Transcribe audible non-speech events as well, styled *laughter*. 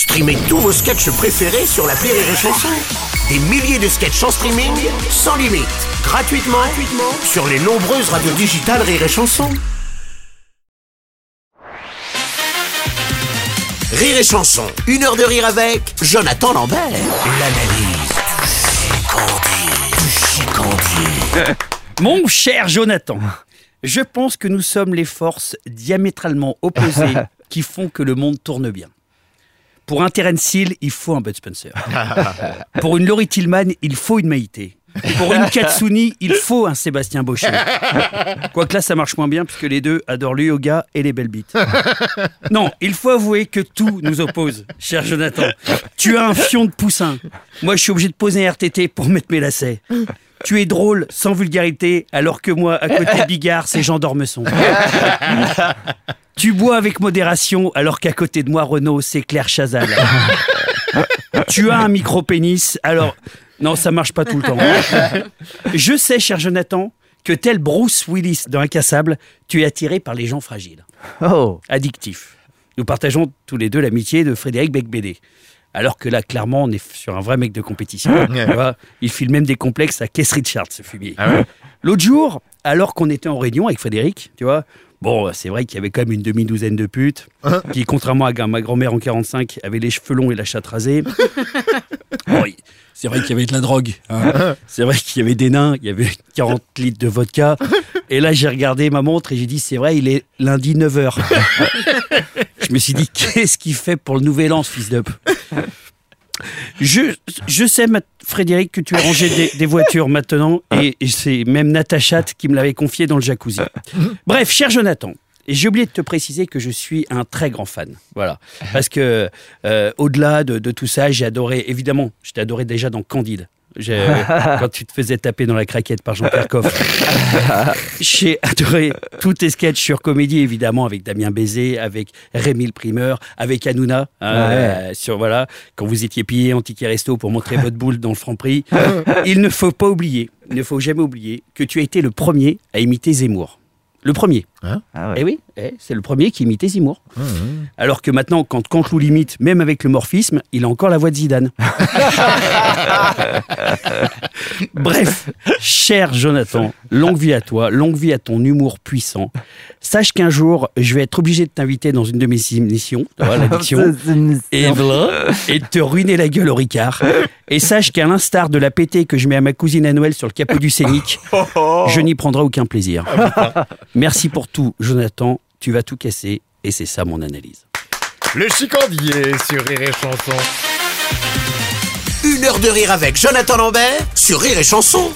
Streamez tous vos sketchs préférés sur la Rire et Chanson. Des milliers de sketchs en streaming, sans limite, gratuitement, gratuitement sur les nombreuses radios digitales Rire et Chanson. Rire et Chanson, une heure de rire avec Jonathan Lambert. L'analyse du chicandier. *laughs* Mon cher Jonathan, je pense que nous sommes les forces diamétralement opposées *laughs* qui font que le monde tourne bien. Pour un Terence Hill, il faut un Bud Spencer. *laughs* Pour une Laurie Tillman, il faut une Maïté. Pour une Katsuni, il faut un Sébastien Baucher. *laughs* Quoique là, ça marche moins bien puisque les deux adorent le yoga et les belles bites. Non, il faut avouer que tout nous oppose, cher Jonathan. Tu as un fion de poussin. Moi, je suis obligé de poser un RTT pour mettre mes lacets. Tu es drôle, sans vulgarité, alors que moi, à côté de Bigard, c'est Jean d'Ormesson. *laughs* Tu bois avec modération, alors qu'à côté de moi, Renaud, c'est Claire Chazal. *laughs* tu as un micro-pénis, alors... Non, ça marche pas tout le temps. Je sais, cher Jonathan, que tel Bruce Willis dans Incassable, tu es attiré par les gens fragiles. Oh, Addictif. Nous partageons tous les deux l'amitié de Frédéric Becbédé. Alors que là, clairement, on est sur un vrai mec de compétition. Tu vois, il file même des complexes à Keith Richards, ce fumier. L'autre jour, alors qu'on était en réunion avec Frédéric, tu vois, bon, c'est vrai qu'il y avait quand même une demi-douzaine de putes qui, contrairement à ma grand-mère en 45, avaient les cheveux longs et la chatte rasée. *laughs* Bon, c'est vrai qu'il y avait de la drogue. hein. C'est vrai qu'il y avait des nains, il y avait 40 litres de vodka. Et là, j'ai regardé ma montre et j'ai dit, c'est vrai, il est lundi 9h. *laughs* Je me suis dit, qu'est-ce qu'il fait pour le nouvel an, ce fils d'up je, sais, Frédéric, que tu as rangé des, voitures maintenant, et, c'est même Natacha qui me l'avait confié dans le jacuzzi. Bref, cher Jonathan, j'ai oublié de te préciser que je suis un très grand fan. Voilà. Parce que, euh, au-delà de, de tout ça, j'ai adoré, évidemment, je t'ai adoré déjà dans Candide. J'ai- *laughs* quand tu te faisais taper dans la craquette par Jean-Pierre Coff. *laughs* J'ai adoré tous tes sketchs sur comédie, évidemment, avec Damien Bézé, avec Rémi le Primeur, avec Hanouna, hein, euh, sur, voilà, quand vous étiez pillé en ticket resto pour montrer votre boule dans le franc prix. *laughs* Il ne faut pas oublier, il ne faut jamais oublier que tu as été le premier à imiter Zemmour. Le premier. Ah ouais. Eh oui, eh, c'est le premier qui imitait Zemmour. Alors que maintenant, quand Canteloup l'imite, même avec le morphisme, il a encore la voix de Zidane. *laughs* Bref, cher Jonathan, longue vie à toi, longue vie à ton humour puissant. Sache qu'un jour, je vais être obligé de t'inviter dans une de mes émissions, l'addiction, *laughs* et et de te ruiner la gueule au Ricard. Et sache qu'à l'instar de la pétée que je mets à ma cousine à Noël sur le capot du Scénic, *laughs* je n'y prendrai aucun plaisir. Merci pour tout, Jonathan. Tu vas tout casser, et c'est ça mon analyse. Le chicandier sur Rire et Chanson. Une heure de rire avec Jonathan Lambert sur Rire et Chanson.